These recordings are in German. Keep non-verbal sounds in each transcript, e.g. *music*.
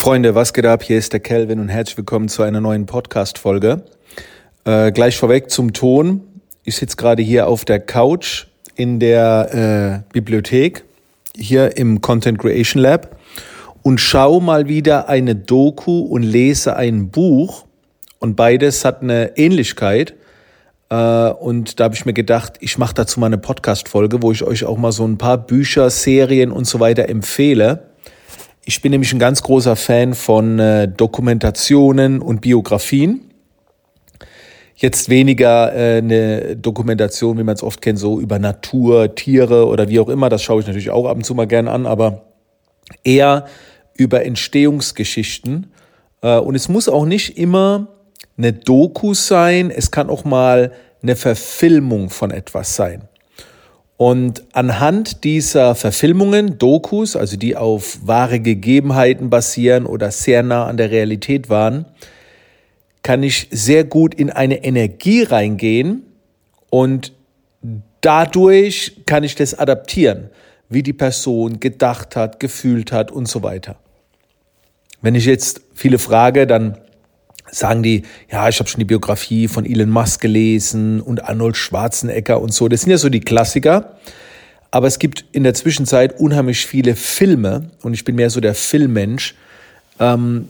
Freunde, was geht ab? Hier ist der Kelvin und herzlich willkommen zu einer neuen Podcast-Folge. Äh, gleich vorweg zum Ton. Ich sitze gerade hier auf der Couch in der äh, Bibliothek, hier im Content Creation Lab und schaue mal wieder eine Doku und lese ein Buch. Und beides hat eine Ähnlichkeit. Äh, und da habe ich mir gedacht, ich mache dazu mal eine Podcast-Folge, wo ich euch auch mal so ein paar Bücher, Serien und so weiter empfehle ich bin nämlich ein ganz großer Fan von äh, Dokumentationen und Biografien. Jetzt weniger äh, eine Dokumentation, wie man es oft kennt, so über Natur, Tiere oder wie auch immer. Das schaue ich natürlich auch ab und zu mal gern an, aber eher über Entstehungsgeschichten. Äh, und es muss auch nicht immer eine Doku sein, es kann auch mal eine Verfilmung von etwas sein. Und anhand dieser Verfilmungen, Dokus, also die auf wahre Gegebenheiten basieren oder sehr nah an der Realität waren, kann ich sehr gut in eine Energie reingehen und dadurch kann ich das adaptieren, wie die Person gedacht hat, gefühlt hat und so weiter. Wenn ich jetzt viele frage, dann sagen die, ja, ich habe schon die Biografie von Elon Musk gelesen und Arnold Schwarzenegger und so. Das sind ja so die Klassiker. Aber es gibt in der Zwischenzeit unheimlich viele Filme, und ich bin mehr so der Filmmensch, ähm,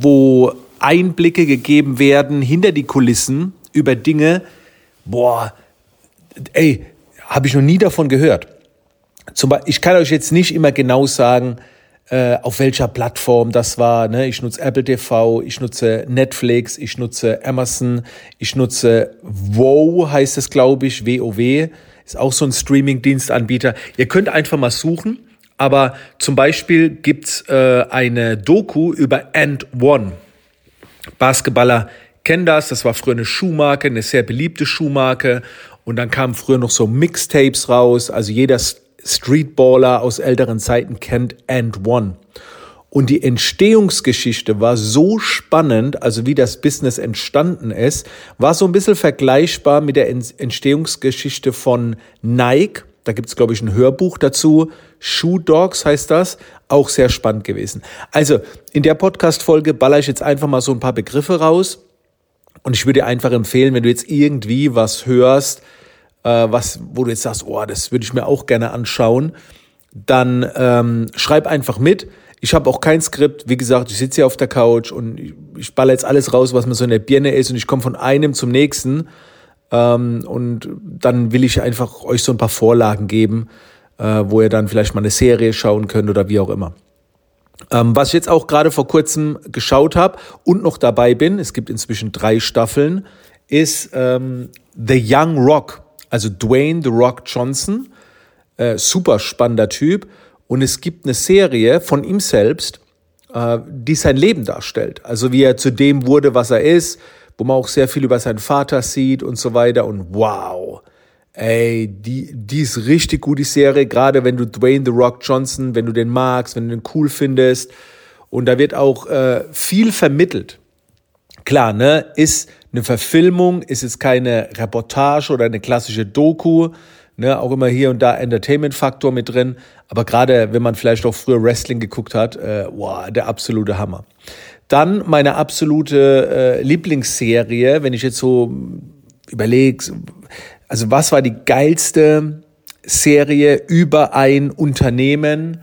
wo Einblicke gegeben werden hinter die Kulissen über Dinge, boah, ey, habe ich noch nie davon gehört. Zum Beispiel, ich kann euch jetzt nicht immer genau sagen, äh, auf welcher Plattform das war. Ne? Ich nutze Apple TV, ich nutze Netflix, ich nutze Amazon, ich nutze WoW, heißt es, glaube ich, WoW, ist auch so ein Streaming-Dienstanbieter. Ihr könnt einfach mal suchen, aber zum Beispiel gibt's äh, eine Doku über Ant One. Basketballer kennen das, das war früher eine Schuhmarke, eine sehr beliebte Schuhmarke. Und dann kamen früher noch so Mixtapes raus. Also jeder Streetballer aus älteren Zeiten kennt And One. Und die Entstehungsgeschichte war so spannend, also wie das Business entstanden ist, war so ein bisschen vergleichbar mit der Entstehungsgeschichte von Nike. Da gibt's glaube ich, ein Hörbuch dazu. Shoe Dogs heißt das. Auch sehr spannend gewesen. Also, in der Podcast-Folge baller ich jetzt einfach mal so ein paar Begriffe raus. Und ich würde dir einfach empfehlen, wenn du jetzt irgendwie was hörst, was, wo du jetzt sagst, oh, das würde ich mir auch gerne anschauen, dann ähm, schreib einfach mit. Ich habe auch kein Skript. Wie gesagt, ich sitze hier auf der Couch und ich, ich baller jetzt alles raus, was mir so in der Birne ist und ich komme von einem zum nächsten. Ähm, und dann will ich einfach euch so ein paar Vorlagen geben, äh, wo ihr dann vielleicht mal eine Serie schauen könnt oder wie auch immer. Ähm, was ich jetzt auch gerade vor kurzem geschaut habe und noch dabei bin, es gibt inzwischen drei Staffeln, ist ähm, The Young Rock also Dwayne The Rock Johnson, äh, super spannender Typ. Und es gibt eine Serie von ihm selbst, äh, die sein Leben darstellt. Also wie er zu dem wurde, was er ist, wo man auch sehr viel über seinen Vater sieht und so weiter. Und wow, ey, die, die ist richtig gut, die Serie. Gerade wenn du Dwayne The Rock Johnson, wenn du den magst, wenn du den cool findest. Und da wird auch äh, viel vermittelt. Klar, ne, ist eine Verfilmung, ist es keine Reportage oder eine klassische Doku, ne, auch immer hier und da Entertainment-Faktor mit drin. Aber gerade wenn man vielleicht auch früher Wrestling geguckt hat, äh, wow, der absolute Hammer. Dann meine absolute äh, Lieblingsserie, wenn ich jetzt so überlege, also was war die geilste Serie über ein Unternehmen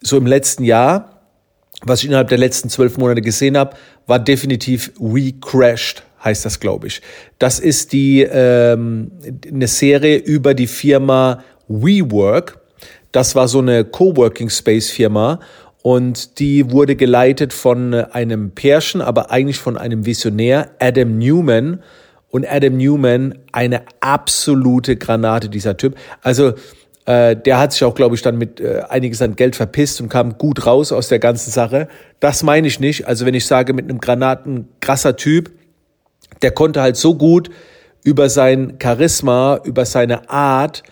so im letzten Jahr? was ich innerhalb der letzten zwölf Monate gesehen habe, war definitiv We Crashed, heißt das, glaube ich. Das ist die ähm, eine Serie über die Firma WeWork. Das war so eine Coworking Space Firma und die wurde geleitet von einem Pärchen, aber eigentlich von einem Visionär, Adam Newman. Und Adam Newman, eine absolute Granate, dieser Typ. Also äh, der hat sich auch, glaube ich, dann mit äh, einiges an Geld verpisst und kam gut raus aus der ganzen Sache. Das meine ich nicht. Also wenn ich sage, mit einem Granaten krasser Typ, der konnte halt so gut über sein Charisma, über seine Art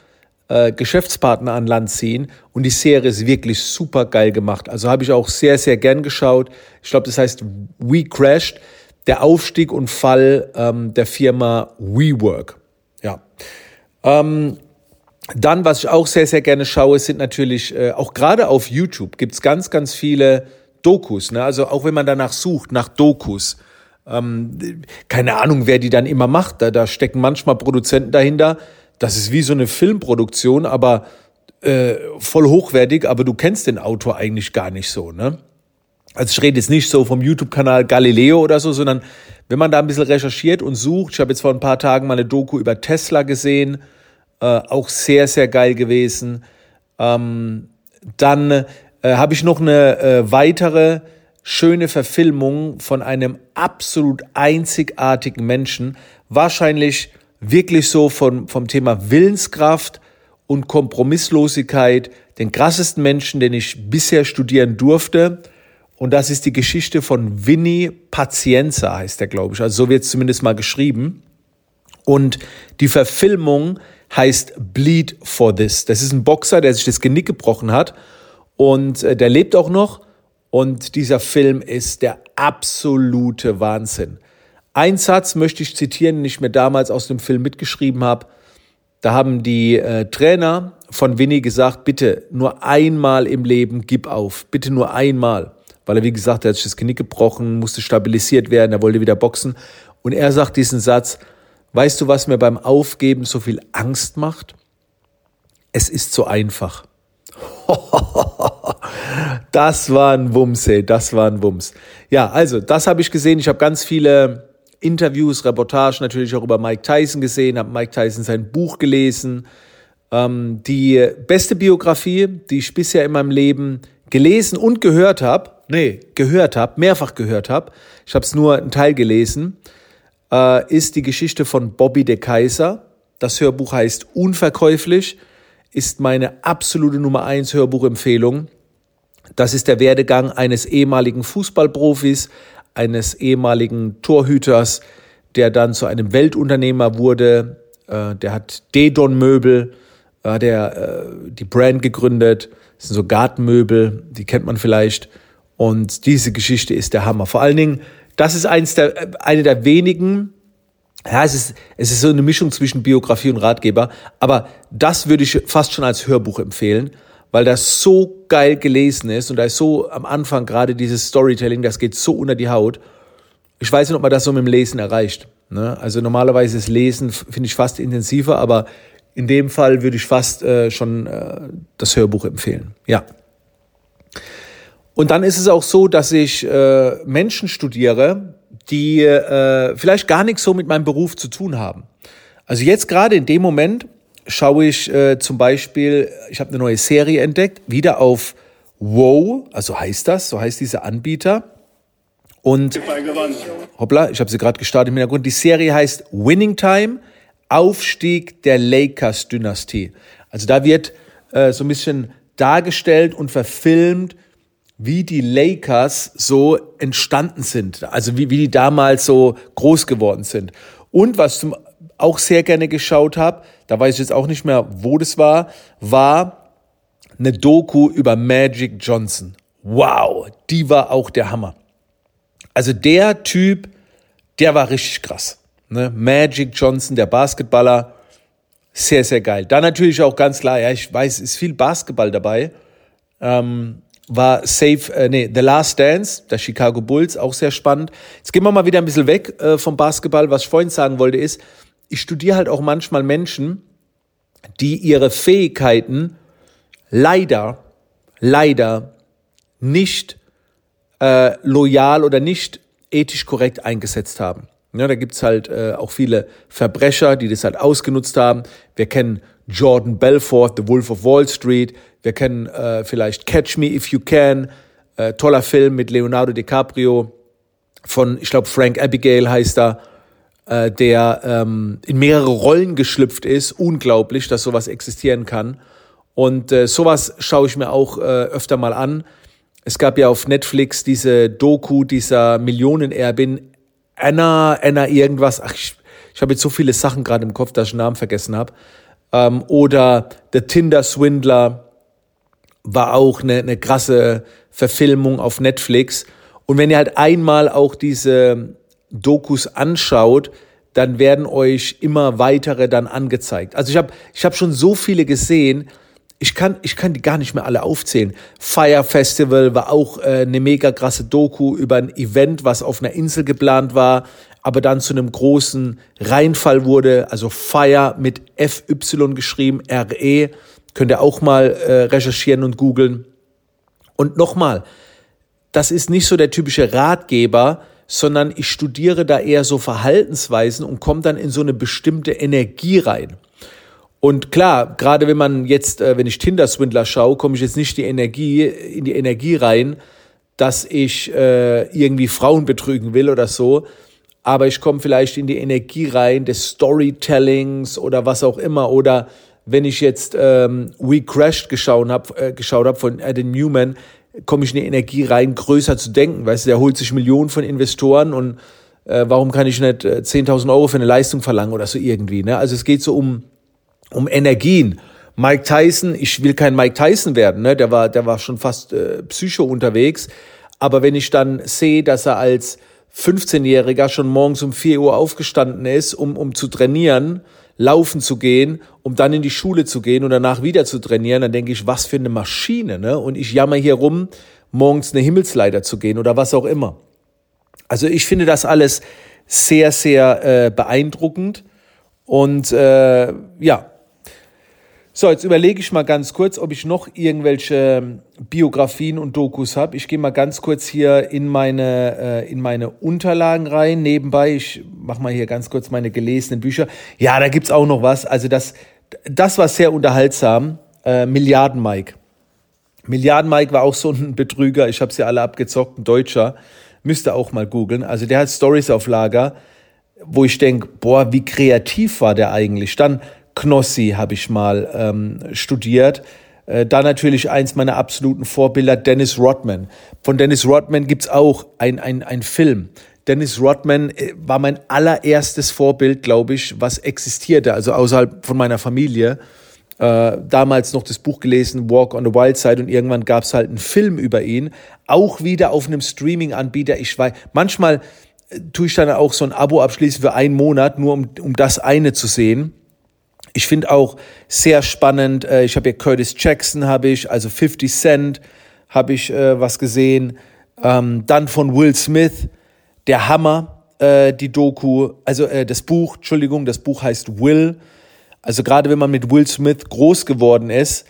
äh, Geschäftspartner an Land ziehen. Und die Serie ist wirklich super geil gemacht. Also habe ich auch sehr, sehr gern geschaut. Ich glaube, das heißt We Crashed, der Aufstieg und Fall ähm, der Firma WeWork. Ja. Ähm, dann, was ich auch sehr, sehr gerne schaue, sind natürlich äh, auch gerade auf YouTube gibt es ganz, ganz viele Dokus. Ne? Also auch wenn man danach sucht, nach Dokus. Ähm, keine Ahnung, wer die dann immer macht. Da, da stecken manchmal Produzenten dahinter. Das ist wie so eine Filmproduktion, aber äh, voll hochwertig, aber du kennst den Autor eigentlich gar nicht so. Ne? Also ich rede jetzt nicht so vom YouTube-Kanal Galileo oder so, sondern wenn man da ein bisschen recherchiert und sucht, ich habe jetzt vor ein paar Tagen mal eine Doku über Tesla gesehen, äh, auch sehr, sehr geil gewesen. Ähm, dann äh, habe ich noch eine äh, weitere schöne Verfilmung von einem absolut einzigartigen Menschen, wahrscheinlich wirklich so von, vom Thema Willenskraft und Kompromisslosigkeit, den krassesten Menschen, den ich bisher studieren durfte. Und das ist die Geschichte von Vinny Pazienza, heißt er, glaube ich. Also so wird es zumindest mal geschrieben. Und die Verfilmung heißt Bleed for This. Das ist ein Boxer, der sich das Genick gebrochen hat. Und äh, der lebt auch noch. Und dieser Film ist der absolute Wahnsinn. Ein Satz möchte ich zitieren, den ich mir damals aus dem Film mitgeschrieben habe. Da haben die äh, Trainer von Winnie gesagt, bitte nur einmal im Leben gib auf. Bitte nur einmal weil er, wie gesagt, er hat sich das Knick gebrochen, musste stabilisiert werden, er wollte wieder boxen. Und er sagt diesen Satz, weißt du, was mir beim Aufgeben so viel Angst macht? Es ist so einfach. *laughs* das war ein Wumms, ey, das war ein Wumms. Ja, also, das habe ich gesehen. Ich habe ganz viele Interviews, Reportagen natürlich auch über Mike Tyson gesehen, habe Mike Tyson sein Buch gelesen. Ähm, die beste Biografie, die ich bisher in meinem Leben gelesen und gehört habe, nee, gehört habe, mehrfach gehört habe, ich habe es nur einen Teil gelesen, äh, ist die Geschichte von Bobby de Kaiser. Das Hörbuch heißt Unverkäuflich, ist meine absolute Nummer eins Hörbuchempfehlung. Das ist der Werdegang eines ehemaligen Fußballprofis, eines ehemaligen Torhüters, der dann zu einem Weltunternehmer wurde. Äh, der hat Dedon Möbel, äh, der äh, die Brand gegründet. Das sind so Gartenmöbel, die kennt man vielleicht. Und diese Geschichte ist der Hammer. Vor allen Dingen, das ist eins der, eine der wenigen, ja, es ist, es ist so eine Mischung zwischen Biografie und Ratgeber, aber das würde ich fast schon als Hörbuch empfehlen, weil das so geil gelesen ist und da ist so am Anfang gerade dieses Storytelling, das geht so unter die Haut. Ich weiß nicht, ob man das so mit dem Lesen erreicht. Ne? Also normalerweise ist Lesen, finde ich, fast intensiver, aber in dem Fall würde ich fast äh, schon äh, das Hörbuch empfehlen. Ja. Und dann ist es auch so, dass ich äh, Menschen studiere, die äh, vielleicht gar nichts so mit meinem Beruf zu tun haben. Also jetzt gerade in dem Moment schaue ich äh, zum Beispiel, ich habe eine neue Serie entdeckt, wieder auf Wow, also heißt das, so heißt dieser Anbieter. Und hoppla, ich habe sie gerade gestartet im Hintergrund. Die Serie heißt Winning Time, Aufstieg der Lakers-Dynastie. Also da wird äh, so ein bisschen dargestellt und verfilmt, wie die Lakers so entstanden sind, also wie, wie die damals so groß geworden sind. Und was ich auch sehr gerne geschaut habe, da weiß ich jetzt auch nicht mehr, wo das war, war eine Doku über Magic Johnson. Wow, die war auch der Hammer. Also der Typ, der war richtig krass. Ne? Magic Johnson, der Basketballer, sehr, sehr geil. Da natürlich auch ganz klar, ja, ich weiß, ist viel Basketball dabei. Ähm, war Safe, äh, nee, The Last Dance, der Chicago Bulls, auch sehr spannend. Jetzt gehen wir mal wieder ein bisschen weg äh, vom Basketball. Was ich vorhin sagen wollte ist, ich studiere halt auch manchmal Menschen, die ihre Fähigkeiten leider, leider nicht äh, loyal oder nicht ethisch korrekt eingesetzt haben. Ja, da gibt's halt äh, auch viele Verbrecher, die das halt ausgenutzt haben. Wir kennen Jordan Belfort, The Wolf of Wall Street. Wir kennen äh, vielleicht Catch Me If You Can, äh, toller Film mit Leonardo DiCaprio von, ich glaube, Frank Abigail heißt er, äh, der ähm, in mehrere Rollen geschlüpft ist. Unglaublich, dass sowas existieren kann. Und äh, sowas schaue ich mir auch äh, öfter mal an. Es gab ja auf Netflix diese Doku dieser Millionenerbin Anna, Anna irgendwas. Ach, ich, ich habe jetzt so viele Sachen gerade im Kopf, dass ich den Namen vergessen habe. Ähm, oder The Tinder Swindler war auch eine, eine krasse Verfilmung auf Netflix. Und wenn ihr halt einmal auch diese Dokus anschaut, dann werden euch immer weitere dann angezeigt. Also ich habe ich hab schon so viele gesehen. ich kann, ich kann die gar nicht mehr alle aufzählen. Fire Festival war auch äh, eine mega krasse Doku über ein Event, was auf einer Insel geplant war, aber dann zu einem großen Reinfall wurde. Also Fire mit FY geschrieben, RE. Könnt ihr auch mal äh, recherchieren und googeln. Und nochmal, das ist nicht so der typische Ratgeber, sondern ich studiere da eher so Verhaltensweisen und komme dann in so eine bestimmte Energie rein. Und klar, gerade wenn man jetzt, äh, wenn ich Tinder-Swindler schaue, komme ich jetzt nicht die Energie, in die Energie rein, dass ich äh, irgendwie Frauen betrügen will oder so. Aber ich komme vielleicht in die Energie rein des Storytellings oder was auch immer. Oder wenn ich jetzt ähm, We Crashed geschaut habe äh, hab von Adam Newman, komme ich in die Energie rein, größer zu denken. Weißt du, der holt sich Millionen von Investoren und äh, warum kann ich nicht äh, 10.000 Euro für eine Leistung verlangen oder so irgendwie. Ne? Also es geht so um um Energien. Mike Tyson, ich will kein Mike Tyson werden, ne? der war, der war schon fast äh, psycho unterwegs. Aber wenn ich dann sehe, dass er als 15-Jähriger schon morgens um 4 Uhr aufgestanden ist, um, um zu trainieren, laufen zu gehen, um dann in die Schule zu gehen und danach wieder zu trainieren, dann denke ich, was für eine Maschine, ne? Und ich jammer hier rum, morgens eine Himmelsleiter zu gehen oder was auch immer. Also ich finde das alles sehr, sehr äh, beeindruckend und äh, ja, so, jetzt überlege ich mal ganz kurz, ob ich noch irgendwelche Biografien und Dokus habe. Ich gehe mal ganz kurz hier in meine, äh, in meine Unterlagen rein. Nebenbei, ich mache mal hier ganz kurz meine gelesenen Bücher. Ja, da gibt's auch noch was. Also das, das war sehr unterhaltsam. Äh, Milliarden Mike. Milliarden Mike war auch so ein Betrüger. Ich habe sie alle abgezockt, ein Deutscher. Müsste auch mal googeln. Also der hat Stories auf Lager, wo ich denke, boah, wie kreativ war der eigentlich. Dann Knossi habe ich mal ähm, studiert. Äh, da natürlich eins meiner absoluten Vorbilder, Dennis Rodman. Von Dennis Rodman gibt's auch ein, ein, Film. Dennis Rodman äh, war mein allererstes Vorbild, glaube ich, was existierte, also außerhalb von meiner Familie. Äh, damals noch das Buch gelesen, Walk on the Wild Side, und irgendwann gab's halt einen Film über ihn, auch wieder auf einem Streaming-Anbieter. Ich weiß, manchmal äh, tue ich dann auch so ein Abo abschließen für einen Monat, nur um, um das eine zu sehen. Ich finde auch sehr spannend, äh, ich habe hier Curtis Jackson, habe ich, also 50 Cent habe ich äh, was gesehen. Ähm, dann von Will Smith, der Hammer, äh, die Doku, also äh, das Buch, Entschuldigung, das Buch heißt Will. Also gerade wenn man mit Will Smith groß geworden ist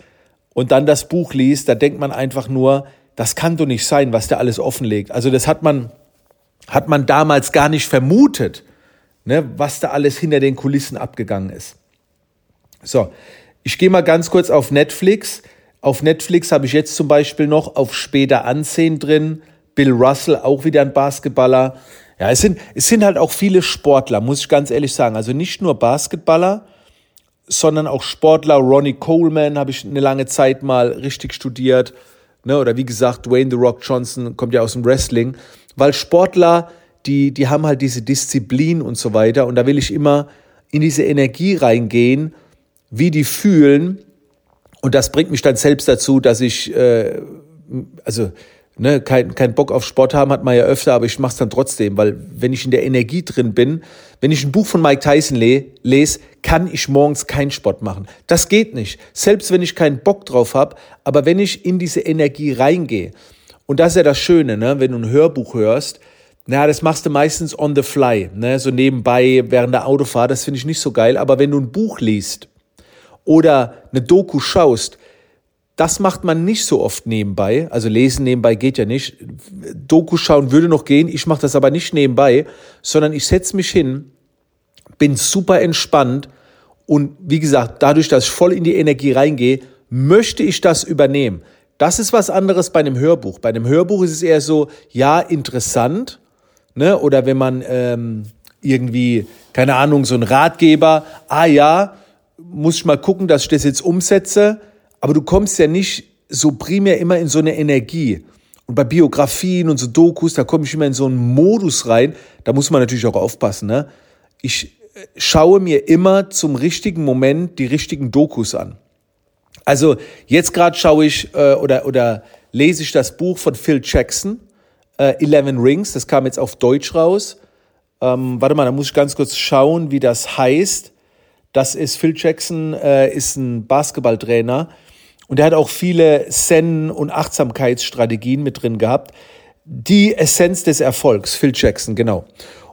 und dann das Buch liest, da denkt man einfach nur, das kann doch nicht sein, was der alles offenlegt. Also das hat man, hat man damals gar nicht vermutet, ne, was da alles hinter den Kulissen abgegangen ist. So, ich gehe mal ganz kurz auf Netflix. Auf Netflix habe ich jetzt zum Beispiel noch auf später Ansehen drin. Bill Russell, auch wieder ein Basketballer. Ja, es sind, es sind halt auch viele Sportler, muss ich ganz ehrlich sagen. Also nicht nur Basketballer, sondern auch Sportler. Ronnie Coleman habe ich eine lange Zeit mal richtig studiert. Ne? Oder wie gesagt, Dwayne The Rock Johnson kommt ja aus dem Wrestling. Weil Sportler, die, die haben halt diese Disziplin und so weiter. Und da will ich immer in diese Energie reingehen wie die fühlen. Und das bringt mich dann selbst dazu, dass ich, äh, also ne, kein, kein Bock auf Sport haben hat man ja öfter, aber ich mache es dann trotzdem, weil wenn ich in der Energie drin bin, wenn ich ein Buch von Mike Tyson le lese, kann ich morgens keinen Sport machen. Das geht nicht. Selbst wenn ich keinen Bock drauf habe, aber wenn ich in diese Energie reingehe, und das ist ja das Schöne, ne, wenn du ein Hörbuch hörst, na, das machst du meistens on the fly, ne, so nebenbei während der Autofahrt, das finde ich nicht so geil, aber wenn du ein Buch liest, oder eine Doku schaust, das macht man nicht so oft nebenbei. Also lesen nebenbei geht ja nicht. Doku schauen würde noch gehen. Ich mache das aber nicht nebenbei, sondern ich setze mich hin, bin super entspannt und wie gesagt, dadurch, dass ich voll in die Energie reingehe, möchte ich das übernehmen. Das ist was anderes bei einem Hörbuch. Bei einem Hörbuch ist es eher so, ja, interessant. Ne? Oder wenn man ähm, irgendwie, keine Ahnung, so ein Ratgeber, ah ja, muss ich mal gucken, dass ich das jetzt umsetze. Aber du kommst ja nicht so primär immer in so eine Energie. Und bei Biografien und so Dokus, da komme ich immer in so einen Modus rein. Da muss man natürlich auch aufpassen. Ne? Ich äh, schaue mir immer zum richtigen Moment die richtigen Dokus an. Also jetzt gerade schaue ich äh, oder, oder lese ich das Buch von Phil Jackson, äh, Eleven Rings. Das kam jetzt auf Deutsch raus. Ähm, warte mal, da muss ich ganz kurz schauen, wie das heißt. Das ist Phil Jackson, äh, ist ein Basketballtrainer Und er hat auch viele Zen- und Achtsamkeitsstrategien mit drin gehabt. Die Essenz des Erfolgs, Phil Jackson, genau.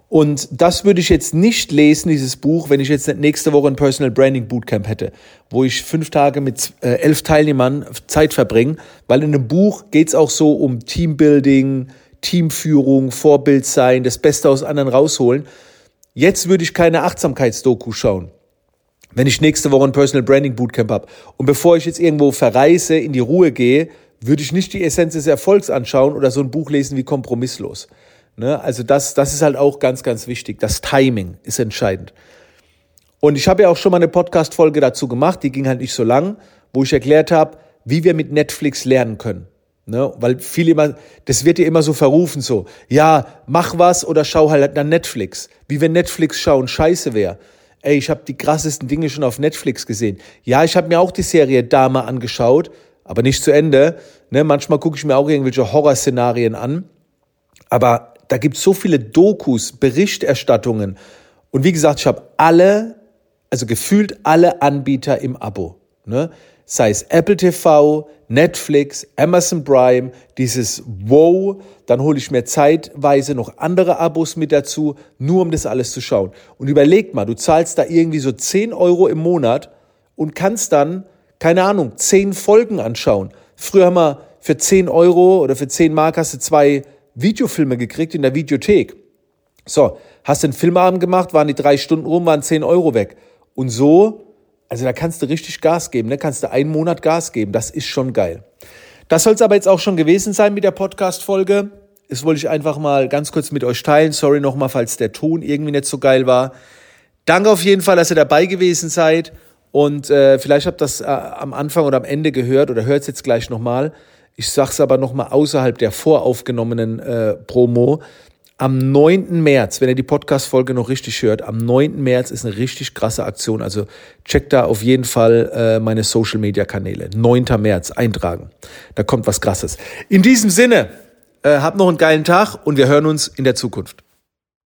Und das würde ich jetzt nicht lesen, dieses Buch, wenn ich jetzt nächste Woche ein Personal Branding Bootcamp hätte, wo ich fünf Tage mit äh, elf Teilnehmern Zeit verbringe, weil in einem Buch geht's auch so um Teambuilding, Teamführung, Vorbild sein, das Beste aus anderen rausholen. Jetzt würde ich keine Achtsamkeitsdoku schauen wenn ich nächste Woche ein Personal Branding Bootcamp habe und bevor ich jetzt irgendwo verreise, in die Ruhe gehe, würde ich nicht die Essenz des Erfolgs anschauen oder so ein Buch lesen wie Kompromisslos. Ne? Also das, das ist halt auch ganz, ganz wichtig. Das Timing ist entscheidend. Und ich habe ja auch schon mal eine Podcast-Folge dazu gemacht, die ging halt nicht so lang, wo ich erklärt habe, wie wir mit Netflix lernen können. Ne? Weil viele immer, das wird dir immer so verrufen, so, ja, mach was oder schau halt dann Netflix. Wie wenn Netflix schauen scheiße wäre ey, ich habe die krassesten Dinge schon auf Netflix gesehen. Ja, ich habe mir auch die Serie Dame angeschaut, aber nicht zu Ende. Ne, manchmal gucke ich mir auch irgendwelche Horrorszenarien an. Aber da gibt es so viele Dokus, Berichterstattungen. Und wie gesagt, ich habe alle, also gefühlt alle Anbieter im Abo. Ne? Sei es Apple TV, Netflix, Amazon Prime, dieses Wow, dann hole ich mir zeitweise noch andere Abos mit dazu, nur um das alles zu schauen. Und überleg mal, du zahlst da irgendwie so 10 Euro im Monat und kannst dann, keine Ahnung, 10 Folgen anschauen. Früher haben wir für 10 Euro oder für 10 Mark hast du zwei Videofilme gekriegt in der Videothek. So, hast einen Filmabend gemacht, waren die drei Stunden rum, waren 10 Euro weg. Und so also da kannst du richtig Gas geben, ne? kannst du einen Monat Gas geben. Das ist schon geil. Das soll es aber jetzt auch schon gewesen sein mit der Podcast-Folge. Das wollte ich einfach mal ganz kurz mit euch teilen. Sorry nochmal, falls der Ton irgendwie nicht so geil war. Danke auf jeden Fall, dass ihr dabei gewesen seid. Und äh, vielleicht habt ihr das äh, am Anfang oder am Ende gehört oder hört es jetzt gleich nochmal. Ich sag's aber nochmal außerhalb der voraufgenommenen äh, Promo. Am 9. März, wenn ihr die Podcast-Folge noch richtig hört, am 9. März ist eine richtig krasse Aktion. Also checkt da auf jeden Fall äh, meine Social-Media-Kanäle. 9. März eintragen. Da kommt was Krasses. In diesem Sinne, äh, habt noch einen geilen Tag und wir hören uns in der Zukunft.